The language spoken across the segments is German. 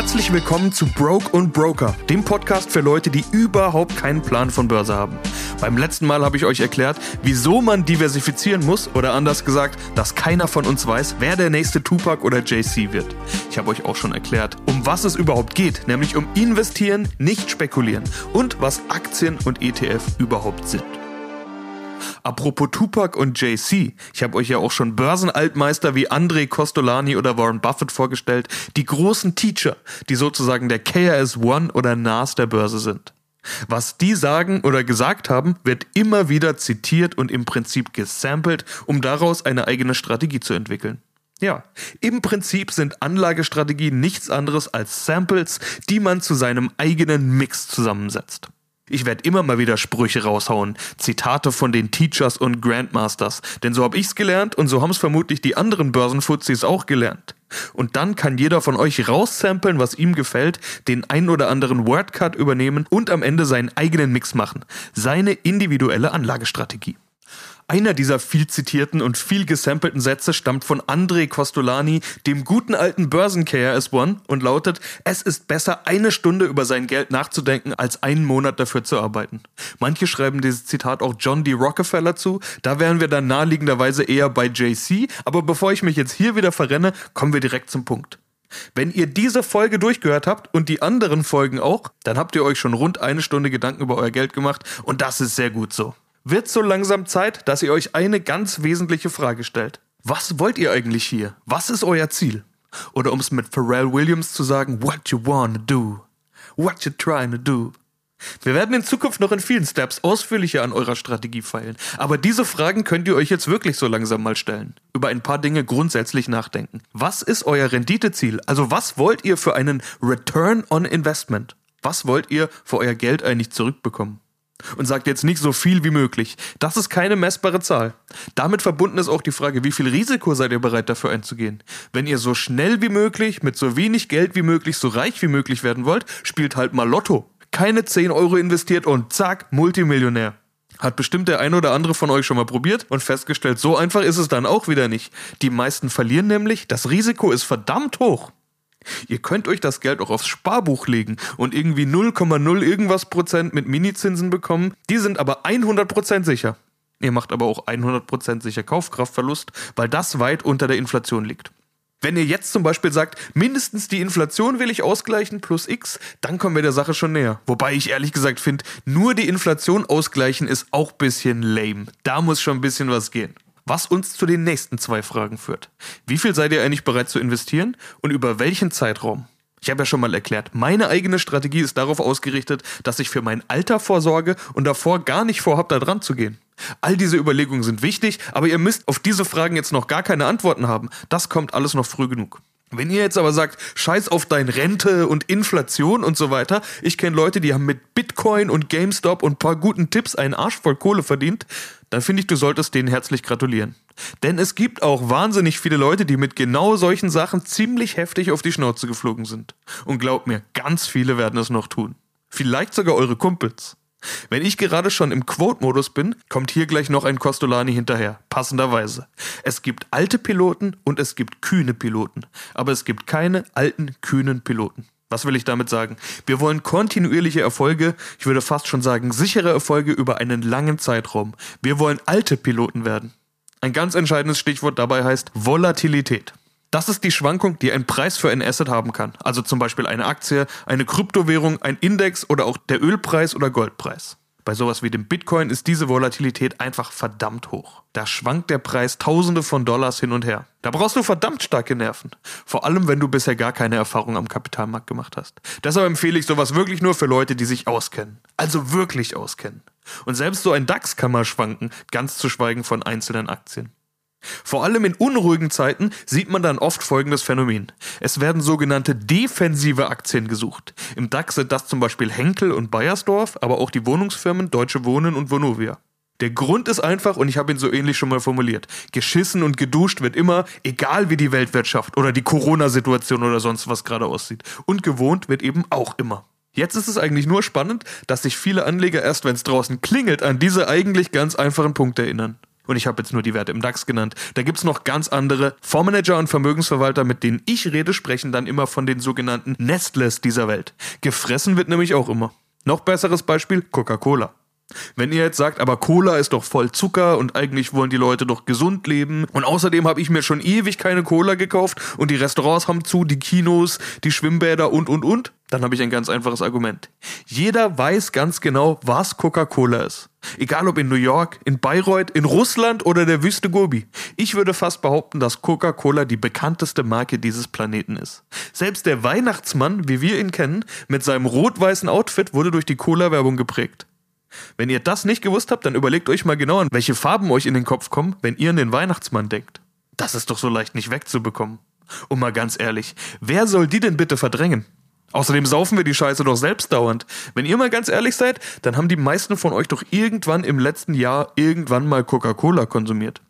Herzlich willkommen zu Broke und Broker, dem Podcast für Leute, die überhaupt keinen Plan von Börse haben. Beim letzten Mal habe ich euch erklärt, wieso man diversifizieren muss oder anders gesagt, dass keiner von uns weiß, wer der nächste Tupac oder JC wird. Ich habe euch auch schon erklärt, um was es überhaupt geht, nämlich um investieren, nicht spekulieren und was Aktien und ETF überhaupt sind. Apropos Tupac und JC, ich habe euch ja auch schon Börsenaltmeister wie André Costolani oder Warren Buffett vorgestellt, die großen Teacher, die sozusagen der KRS One oder NAS der Börse sind. Was die sagen oder gesagt haben, wird immer wieder zitiert und im Prinzip gesampelt, um daraus eine eigene Strategie zu entwickeln. Ja, im Prinzip sind Anlagestrategien nichts anderes als Samples, die man zu seinem eigenen Mix zusammensetzt. Ich werde immer mal wieder Sprüche raushauen, Zitate von den Teachers und Grandmasters, denn so habe ich's gelernt und so haben es vermutlich die anderen Börsenfuzis auch gelernt. Und dann kann jeder von euch raussamplen, was ihm gefällt, den ein oder anderen Wordcut übernehmen und am Ende seinen eigenen Mix machen. Seine individuelle Anlagestrategie. Einer dieser viel zitierten und viel gesampelten Sätze stammt von André Costolani, dem guten alten Börsen-KRS-One und lautet, es ist besser, eine Stunde über sein Geld nachzudenken, als einen Monat dafür zu arbeiten. Manche schreiben dieses Zitat auch John D. Rockefeller zu, da wären wir dann naheliegenderweise eher bei JC, aber bevor ich mich jetzt hier wieder verrenne, kommen wir direkt zum Punkt. Wenn ihr diese Folge durchgehört habt und die anderen Folgen auch, dann habt ihr euch schon rund eine Stunde Gedanken über euer Geld gemacht und das ist sehr gut so wird so langsam Zeit, dass ihr euch eine ganz wesentliche Frage stellt. Was wollt ihr eigentlich hier? Was ist euer Ziel? Oder um es mit Pharrell Williams zu sagen, what you wanna do? What you trying to do? Wir werden in Zukunft noch in vielen Steps ausführlicher an eurer Strategie feilen. Aber diese Fragen könnt ihr euch jetzt wirklich so langsam mal stellen. Über ein paar Dinge grundsätzlich nachdenken. Was ist euer Renditeziel? Also was wollt ihr für einen Return on Investment? Was wollt ihr für euer Geld eigentlich zurückbekommen? Und sagt jetzt nicht so viel wie möglich. Das ist keine messbare Zahl. Damit verbunden ist auch die Frage, wie viel Risiko seid ihr bereit dafür einzugehen? Wenn ihr so schnell wie möglich, mit so wenig Geld wie möglich, so reich wie möglich werden wollt, spielt halt mal Lotto. Keine 10 Euro investiert und zack, Multimillionär. Hat bestimmt der ein oder andere von euch schon mal probiert und festgestellt, so einfach ist es dann auch wieder nicht. Die meisten verlieren nämlich, das Risiko ist verdammt hoch. Ihr könnt euch das Geld auch aufs Sparbuch legen und irgendwie 0,0 irgendwas Prozent mit Minizinsen bekommen. Die sind aber 100 Prozent sicher. Ihr macht aber auch 100 Prozent sicher Kaufkraftverlust, weil das weit unter der Inflation liegt. Wenn ihr jetzt zum Beispiel sagt, mindestens die Inflation will ich ausgleichen plus X, dann kommen wir der Sache schon näher. Wobei ich ehrlich gesagt finde, nur die Inflation ausgleichen ist auch bisschen lame. Da muss schon ein bisschen was gehen. Was uns zu den nächsten zwei Fragen führt. Wie viel seid ihr eigentlich bereit zu investieren und über welchen Zeitraum? Ich habe ja schon mal erklärt, meine eigene Strategie ist darauf ausgerichtet, dass ich für mein Alter vorsorge und davor gar nicht vorhab, da dran zu gehen. All diese Überlegungen sind wichtig, aber ihr müsst auf diese Fragen jetzt noch gar keine Antworten haben. Das kommt alles noch früh genug. Wenn ihr jetzt aber sagt, scheiß auf dein Rente und Inflation und so weiter, ich kenne Leute, die haben mit Bitcoin und GameStop und paar guten Tipps einen Arsch voll Kohle verdient, dann finde ich, du solltest denen herzlich gratulieren. Denn es gibt auch wahnsinnig viele Leute, die mit genau solchen Sachen ziemlich heftig auf die Schnauze geflogen sind. Und glaubt mir, ganz viele werden es noch tun. Vielleicht sogar eure Kumpels. Wenn ich gerade schon im Quote-Modus bin, kommt hier gleich noch ein Costolani hinterher, passenderweise. Es gibt alte Piloten und es gibt kühne Piloten, aber es gibt keine alten, kühnen Piloten. Was will ich damit sagen? Wir wollen kontinuierliche Erfolge, ich würde fast schon sagen sichere Erfolge über einen langen Zeitraum. Wir wollen alte Piloten werden. Ein ganz entscheidendes Stichwort dabei heißt Volatilität. Das ist die Schwankung, die ein Preis für ein Asset haben kann. Also zum Beispiel eine Aktie, eine Kryptowährung, ein Index oder auch der Ölpreis oder Goldpreis. Bei sowas wie dem Bitcoin ist diese Volatilität einfach verdammt hoch. Da schwankt der Preis Tausende von Dollars hin und her. Da brauchst du verdammt starke Nerven. Vor allem, wenn du bisher gar keine Erfahrung am Kapitalmarkt gemacht hast. Deshalb empfehle ich sowas wirklich nur für Leute, die sich auskennen. Also wirklich auskennen. Und selbst so ein DAX kann mal schwanken, ganz zu schweigen von einzelnen Aktien. Vor allem in unruhigen Zeiten sieht man dann oft folgendes Phänomen. Es werden sogenannte defensive Aktien gesucht. Im DAX sind das zum Beispiel Henkel und Bayersdorf, aber auch die Wohnungsfirmen Deutsche Wohnen und Vonovia. Der Grund ist einfach, und ich habe ihn so ähnlich schon mal formuliert, geschissen und geduscht wird immer, egal wie die Weltwirtschaft oder die Corona-Situation oder sonst was gerade aussieht. Und gewohnt wird eben auch immer. Jetzt ist es eigentlich nur spannend, dass sich viele Anleger erst, wenn es draußen klingelt, an diese eigentlich ganz einfachen Punkte erinnern. Und ich habe jetzt nur die Werte im DAX genannt. Da gibt's noch ganz andere. Fondsmanager und Vermögensverwalter, mit denen ich rede, sprechen dann immer von den sogenannten Nestles dieser Welt. Gefressen wird nämlich auch immer. Noch besseres Beispiel Coca-Cola. Wenn ihr jetzt sagt, aber Cola ist doch voll Zucker und eigentlich wollen die Leute doch gesund leben und außerdem habe ich mir schon ewig keine Cola gekauft und die Restaurants haben zu, die Kinos, die Schwimmbäder und und und, dann habe ich ein ganz einfaches Argument. Jeder weiß ganz genau, was Coca-Cola ist. Egal ob in New York, in Bayreuth, in Russland oder der Wüste Gobi. Ich würde fast behaupten, dass Coca-Cola die bekannteste Marke dieses Planeten ist. Selbst der Weihnachtsmann, wie wir ihn kennen, mit seinem rot-weißen Outfit wurde durch die Cola-Werbung geprägt. Wenn ihr das nicht gewusst habt, dann überlegt euch mal genau an, welche Farben euch in den Kopf kommen, wenn ihr an den Weihnachtsmann denkt. Das ist doch so leicht nicht wegzubekommen. Und mal ganz ehrlich, wer soll die denn bitte verdrängen? Außerdem saufen wir die Scheiße doch selbst dauernd. Wenn ihr mal ganz ehrlich seid, dann haben die meisten von euch doch irgendwann im letzten Jahr irgendwann mal Coca-Cola konsumiert.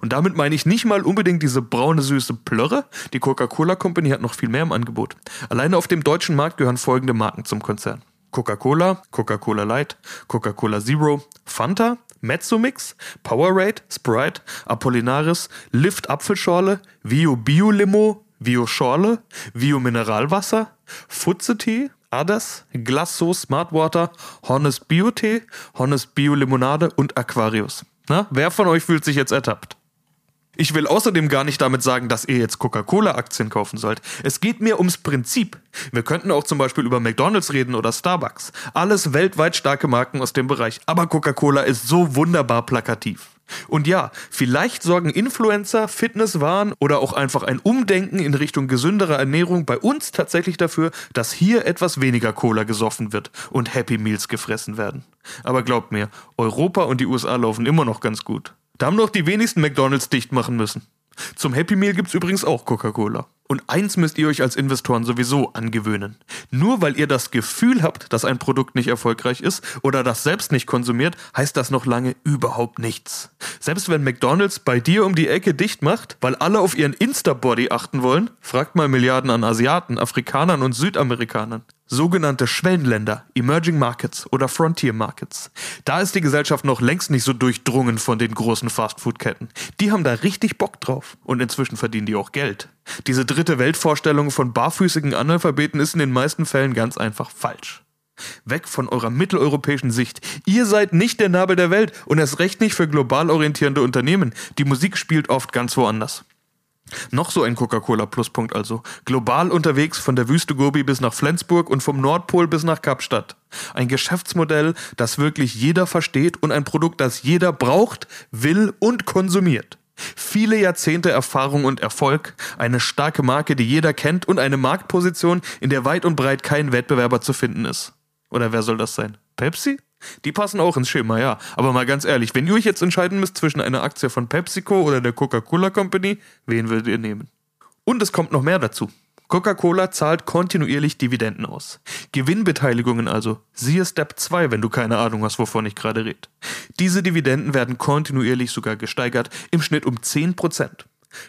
Und damit meine ich nicht mal unbedingt diese braune süße Plörre. Die Coca-Cola Company hat noch viel mehr im Angebot. Alleine auf dem deutschen Markt gehören folgende Marken zum Konzern. Coca-Cola, Coca-Cola Light, Coca-Cola Zero, Fanta, Mezzomix, Powerade, Sprite, Apollinaris, Lift Apfelschorle, Vio Bio Limo, Vio Schorle, Vio Mineralwasser, Futze-Tee, Adas, Glasso Smartwater, Honest Bio-Tee, Honest Bio-Limonade und Aquarius. Na, wer von euch fühlt sich jetzt ertappt? Ich will außerdem gar nicht damit sagen, dass ihr jetzt Coca-Cola-Aktien kaufen sollt. Es geht mir ums Prinzip. Wir könnten auch zum Beispiel über McDonalds reden oder Starbucks. Alles weltweit starke Marken aus dem Bereich. Aber Coca-Cola ist so wunderbar plakativ. Und ja, vielleicht sorgen Influencer, Fitnesswaren oder auch einfach ein Umdenken in Richtung gesünderer Ernährung bei uns tatsächlich dafür, dass hier etwas weniger Cola gesoffen wird und Happy Meals gefressen werden. Aber glaubt mir, Europa und die USA laufen immer noch ganz gut. Da haben doch die wenigsten McDonalds dicht machen müssen. Zum Happy Meal gibt's übrigens auch Coca-Cola. Und eins müsst ihr euch als Investoren sowieso angewöhnen. Nur weil ihr das Gefühl habt, dass ein Produkt nicht erfolgreich ist oder das selbst nicht konsumiert, heißt das noch lange überhaupt nichts. Selbst wenn McDonald's bei dir um die Ecke dicht macht, weil alle auf ihren Insta-Body achten wollen, fragt mal Milliarden an Asiaten, Afrikanern und Südamerikanern sogenannte Schwellenländer, Emerging Markets oder Frontier Markets. Da ist die Gesellschaft noch längst nicht so durchdrungen von den großen Fastfood-Ketten. Die haben da richtig Bock drauf und inzwischen verdienen die auch Geld. Diese dritte Weltvorstellung von barfüßigen Analphabeten ist in den meisten Fällen ganz einfach falsch. Weg von eurer mitteleuropäischen Sicht. Ihr seid nicht der Nabel der Welt und erst recht nicht für global orientierende Unternehmen. Die Musik spielt oft ganz woanders. Noch so ein Coca-Cola-Pluspunkt also. Global unterwegs von der Wüste Gobi bis nach Flensburg und vom Nordpol bis nach Kapstadt. Ein Geschäftsmodell, das wirklich jeder versteht und ein Produkt, das jeder braucht, will und konsumiert. Viele Jahrzehnte Erfahrung und Erfolg, eine starke Marke, die jeder kennt und eine Marktposition, in der weit und breit kein Wettbewerber zu finden ist. Oder wer soll das sein? Pepsi? Die passen auch ins Schema, ja. Aber mal ganz ehrlich, wenn ihr euch jetzt entscheiden müsst zwischen einer Aktie von PepsiCo oder der Coca-Cola Company, wen würdet ihr nehmen? Und es kommt noch mehr dazu. Coca-Cola zahlt kontinuierlich Dividenden aus. Gewinnbeteiligungen also. Siehe Step 2, wenn du keine Ahnung hast, wovon ich gerade rede. Diese Dividenden werden kontinuierlich sogar gesteigert, im Schnitt um 10%.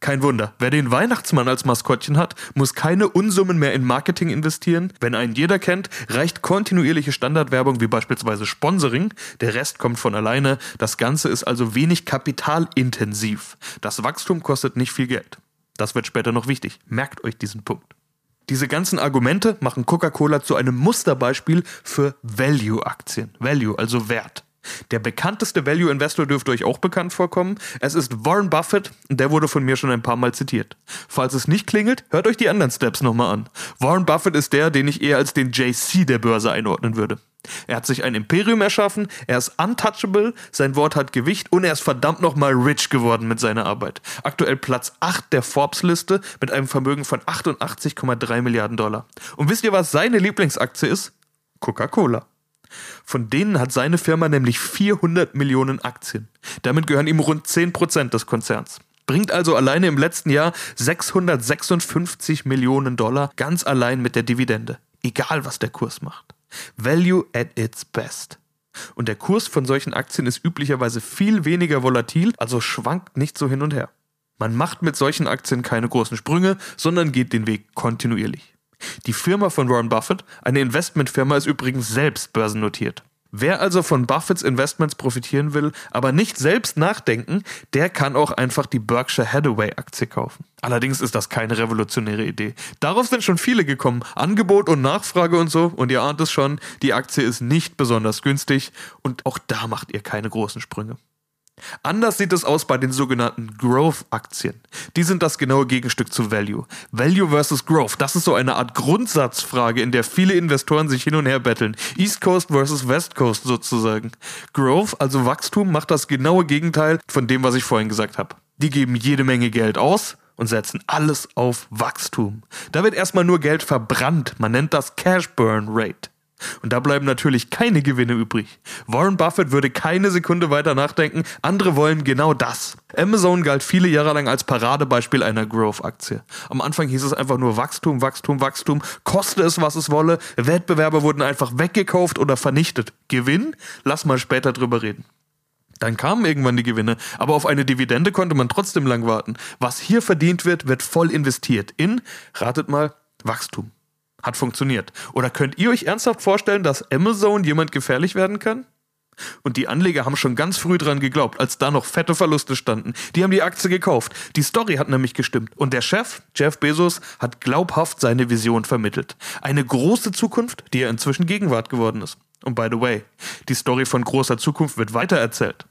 Kein Wunder, wer den Weihnachtsmann als Maskottchen hat, muss keine Unsummen mehr in Marketing investieren. Wenn einen jeder kennt, reicht kontinuierliche Standardwerbung wie beispielsweise Sponsoring. Der Rest kommt von alleine. Das Ganze ist also wenig kapitalintensiv. Das Wachstum kostet nicht viel Geld. Das wird später noch wichtig. Merkt euch diesen Punkt. Diese ganzen Argumente machen Coca-Cola zu einem Musterbeispiel für Value-Aktien. Value, also Wert. Der bekannteste Value Investor dürfte euch auch bekannt vorkommen. Es ist Warren Buffett der wurde von mir schon ein paar Mal zitiert. Falls es nicht klingelt, hört euch die anderen Steps nochmal an. Warren Buffett ist der, den ich eher als den JC der Börse einordnen würde. Er hat sich ein Imperium erschaffen, er ist untouchable, sein Wort hat Gewicht und er ist verdammt nochmal rich geworden mit seiner Arbeit. Aktuell Platz 8 der Forbes-Liste mit einem Vermögen von 88,3 Milliarden Dollar. Und wisst ihr, was seine Lieblingsaktie ist? Coca-Cola. Von denen hat seine Firma nämlich 400 Millionen Aktien. Damit gehören ihm rund 10% des Konzerns. Bringt also alleine im letzten Jahr 656 Millionen Dollar ganz allein mit der Dividende. Egal was der Kurs macht. Value at its best. Und der Kurs von solchen Aktien ist üblicherweise viel weniger volatil, also schwankt nicht so hin und her. Man macht mit solchen Aktien keine großen Sprünge, sondern geht den Weg kontinuierlich. Die Firma von Warren Buffett, eine Investmentfirma, ist übrigens selbst börsennotiert. Wer also von Buffetts Investments profitieren will, aber nicht selbst nachdenken, der kann auch einfach die Berkshire Hathaway Aktie kaufen. Allerdings ist das keine revolutionäre Idee. Darauf sind schon viele gekommen. Angebot und Nachfrage und so. Und ihr ahnt es schon, die Aktie ist nicht besonders günstig und auch da macht ihr keine großen Sprünge. Anders sieht es aus bei den sogenannten Growth-Aktien. Die sind das genaue Gegenstück zu Value. Value versus Growth, das ist so eine Art Grundsatzfrage, in der viele Investoren sich hin und her betteln. East Coast versus West Coast sozusagen. Growth, also Wachstum, macht das genaue Gegenteil von dem, was ich vorhin gesagt habe. Die geben jede Menge Geld aus, und setzen alles auf Wachstum. Da wird erstmal nur Geld verbrannt. Man nennt das Cash Burn Rate. Und da bleiben natürlich keine Gewinne übrig. Warren Buffett würde keine Sekunde weiter nachdenken, andere wollen genau das. Amazon galt viele Jahre lang als Paradebeispiel einer Growth-Aktie. Am Anfang hieß es einfach nur Wachstum, Wachstum, Wachstum, koste es, was es wolle. Wettbewerber wurden einfach weggekauft oder vernichtet. Gewinn? Lass mal später drüber reden. Dann kamen irgendwann die Gewinne, aber auf eine Dividende konnte man trotzdem lang warten. Was hier verdient wird, wird voll investiert in, ratet mal, Wachstum. Hat funktioniert. Oder könnt ihr euch ernsthaft vorstellen, dass Amazon jemand gefährlich werden kann? Und die Anleger haben schon ganz früh dran geglaubt, als da noch fette Verluste standen. Die haben die Aktie gekauft. Die Story hat nämlich gestimmt. Und der Chef, Jeff Bezos, hat glaubhaft seine Vision vermittelt. Eine große Zukunft, die ja inzwischen Gegenwart geworden ist. Und by the way, die Story von großer Zukunft wird weitererzählt.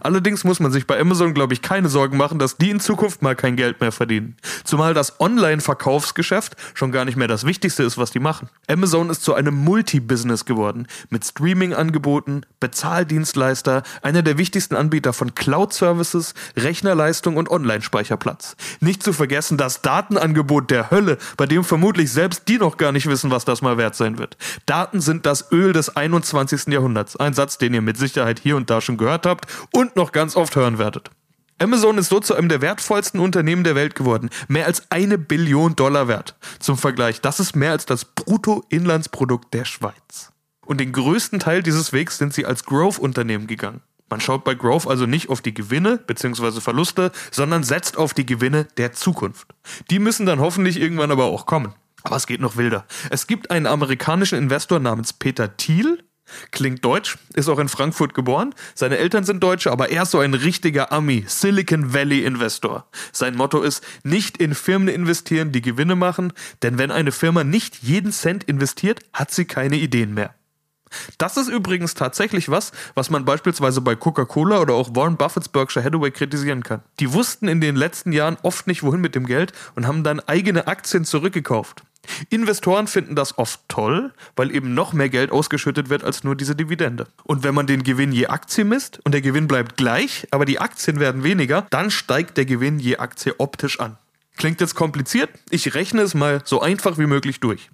Allerdings muss man sich bei Amazon, glaube ich, keine Sorgen machen, dass die in Zukunft mal kein Geld mehr verdienen. Zumal das Online-Verkaufsgeschäft schon gar nicht mehr das Wichtigste ist, was die machen. Amazon ist zu einem Multi-Business geworden. Mit Streaming-Angeboten, Bezahldienstleister, einer der wichtigsten Anbieter von Cloud-Services, Rechnerleistung und Online-Speicherplatz. Nicht zu vergessen das Datenangebot der Hölle, bei dem vermutlich selbst die noch gar nicht wissen, was das mal wert sein wird. Daten sind das Öl des 21. Jahrhunderts. Ein Satz, den ihr mit Sicherheit hier und da schon gehört habt und noch ganz oft hören werdet. Amazon ist so zu einem der wertvollsten Unternehmen der Welt geworden. Mehr als eine Billion Dollar wert. Zum Vergleich, das ist mehr als das Bruttoinlandsprodukt der Schweiz. Und den größten Teil dieses Wegs sind sie als Growth-Unternehmen gegangen. Man schaut bei Growth also nicht auf die Gewinne bzw. Verluste, sondern setzt auf die Gewinne der Zukunft. Die müssen dann hoffentlich irgendwann aber auch kommen. Aber es geht noch wilder. Es gibt einen amerikanischen Investor namens Peter Thiel, Klingt deutsch, ist auch in Frankfurt geboren. Seine Eltern sind Deutsche, aber er ist so ein richtiger Ami, Silicon Valley Investor. Sein Motto ist, nicht in Firmen investieren, die Gewinne machen, denn wenn eine Firma nicht jeden Cent investiert, hat sie keine Ideen mehr. Das ist übrigens tatsächlich was, was man beispielsweise bei Coca-Cola oder auch Warren Buffetts Berkshire Hathaway kritisieren kann. Die wussten in den letzten Jahren oft nicht, wohin mit dem Geld und haben dann eigene Aktien zurückgekauft. Investoren finden das oft toll, weil eben noch mehr Geld ausgeschüttet wird als nur diese Dividende. Und wenn man den Gewinn je Aktie misst und der Gewinn bleibt gleich, aber die Aktien werden weniger, dann steigt der Gewinn je Aktie optisch an. Klingt jetzt kompliziert? Ich rechne es mal so einfach wie möglich durch.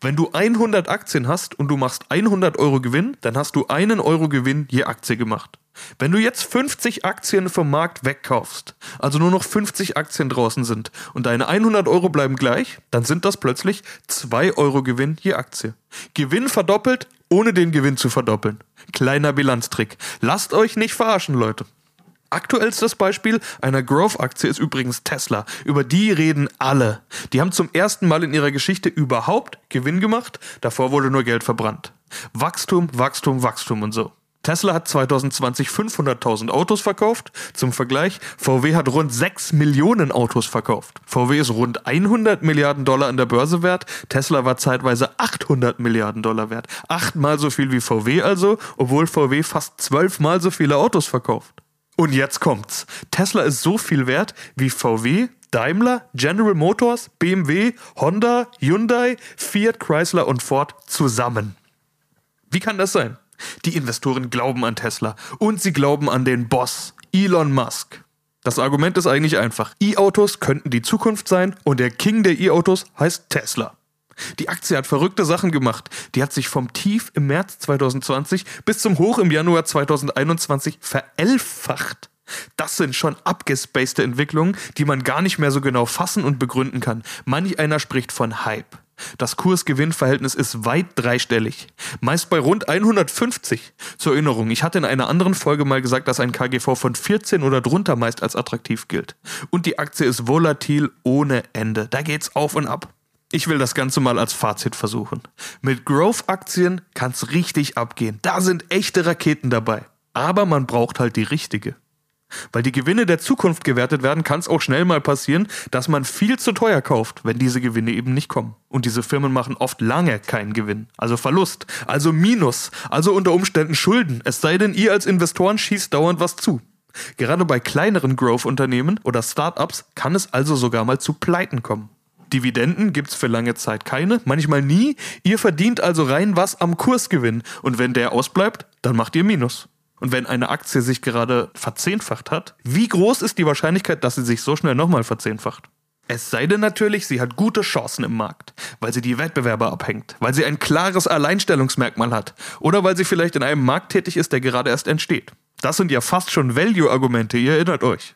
Wenn du 100 Aktien hast und du machst 100 Euro Gewinn, dann hast du einen Euro Gewinn je Aktie gemacht. Wenn du jetzt 50 Aktien vom Markt wegkaufst, also nur noch 50 Aktien draußen sind und deine 100 Euro bleiben gleich, dann sind das plötzlich 2 Euro Gewinn je Aktie. Gewinn verdoppelt, ohne den Gewinn zu verdoppeln. Kleiner Bilanztrick. Lasst euch nicht verarschen, Leute. Aktuellstes Beispiel einer Growth-Aktie ist übrigens Tesla. Über die reden alle. Die haben zum ersten Mal in ihrer Geschichte überhaupt Gewinn gemacht. Davor wurde nur Geld verbrannt. Wachstum, Wachstum, Wachstum und so. Tesla hat 2020 500.000 Autos verkauft. Zum Vergleich, VW hat rund 6 Millionen Autos verkauft. VW ist rund 100 Milliarden Dollar an der Börse wert. Tesla war zeitweise 800 Milliarden Dollar wert. Achtmal so viel wie VW also, obwohl VW fast zwölfmal so viele Autos verkauft. Und jetzt kommt's. Tesla ist so viel wert wie VW, Daimler, General Motors, BMW, Honda, Hyundai, Fiat, Chrysler und Ford zusammen. Wie kann das sein? Die Investoren glauben an Tesla und sie glauben an den Boss, Elon Musk. Das Argument ist eigentlich einfach. E-Autos könnten die Zukunft sein und der King der E-Autos heißt Tesla. Die Aktie hat verrückte Sachen gemacht. Die hat sich vom Tief im März 2020 bis zum Hoch im Januar 2021 verelfacht. Das sind schon abgespacede Entwicklungen, die man gar nicht mehr so genau fassen und begründen kann. Manch einer spricht von Hype. Das Kurs-Gewinn-Verhältnis ist weit dreistellig. Meist bei rund 150. Zur Erinnerung, ich hatte in einer anderen Folge mal gesagt, dass ein KGV von 14 oder drunter meist als attraktiv gilt. Und die Aktie ist volatil ohne Ende. Da geht's auf und ab. Ich will das Ganze mal als Fazit versuchen. Mit Growth-Aktien kann's richtig abgehen. Da sind echte Raketen dabei. Aber man braucht halt die richtige. Weil die Gewinne der Zukunft gewertet werden, kann es auch schnell mal passieren, dass man viel zu teuer kauft, wenn diese Gewinne eben nicht kommen. Und diese Firmen machen oft lange keinen Gewinn, also Verlust, also Minus, also unter Umständen Schulden, es sei denn, ihr als Investoren schießt dauernd was zu. Gerade bei kleineren Growth-Unternehmen oder Startups kann es also sogar mal zu Pleiten kommen. Dividenden gibt's für lange Zeit keine, manchmal nie. Ihr verdient also rein was am Kursgewinn und wenn der ausbleibt, dann macht ihr Minus. Und wenn eine Aktie sich gerade verzehnfacht hat, wie groß ist die Wahrscheinlichkeit, dass sie sich so schnell nochmal verzehnfacht? Es sei denn natürlich, sie hat gute Chancen im Markt, weil sie die Wettbewerber abhängt, weil sie ein klares Alleinstellungsmerkmal hat oder weil sie vielleicht in einem Markt tätig ist, der gerade erst entsteht. Das sind ja fast schon Value-Argumente, ihr erinnert euch.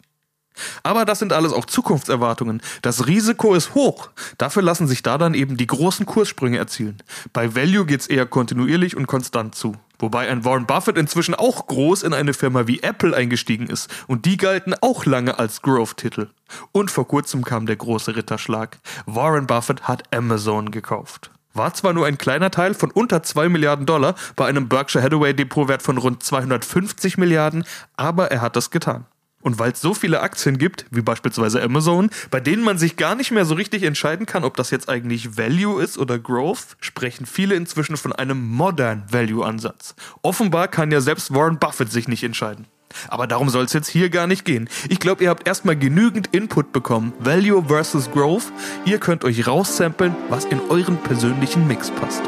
Aber das sind alles auch Zukunftserwartungen. Das Risiko ist hoch. Dafür lassen sich da dann eben die großen Kurssprünge erzielen. Bei Value geht's eher kontinuierlich und konstant zu. Wobei ein Warren Buffett inzwischen auch groß in eine Firma wie Apple eingestiegen ist und die galten auch lange als Growth-Titel. Und vor kurzem kam der große Ritterschlag. Warren Buffett hat Amazon gekauft. War zwar nur ein kleiner Teil von unter 2 Milliarden Dollar bei einem Berkshire Hathaway Depotwert von rund 250 Milliarden, aber er hat es getan. Und weil es so viele Aktien gibt, wie beispielsweise Amazon, bei denen man sich gar nicht mehr so richtig entscheiden kann, ob das jetzt eigentlich Value ist oder Growth, sprechen viele inzwischen von einem Modern Value Ansatz. Offenbar kann ja selbst Warren Buffett sich nicht entscheiden. Aber darum soll es jetzt hier gar nicht gehen. Ich glaube, ihr habt erstmal genügend Input bekommen. Value versus Growth. Ihr könnt euch raussampeln, was in euren persönlichen Mix passt.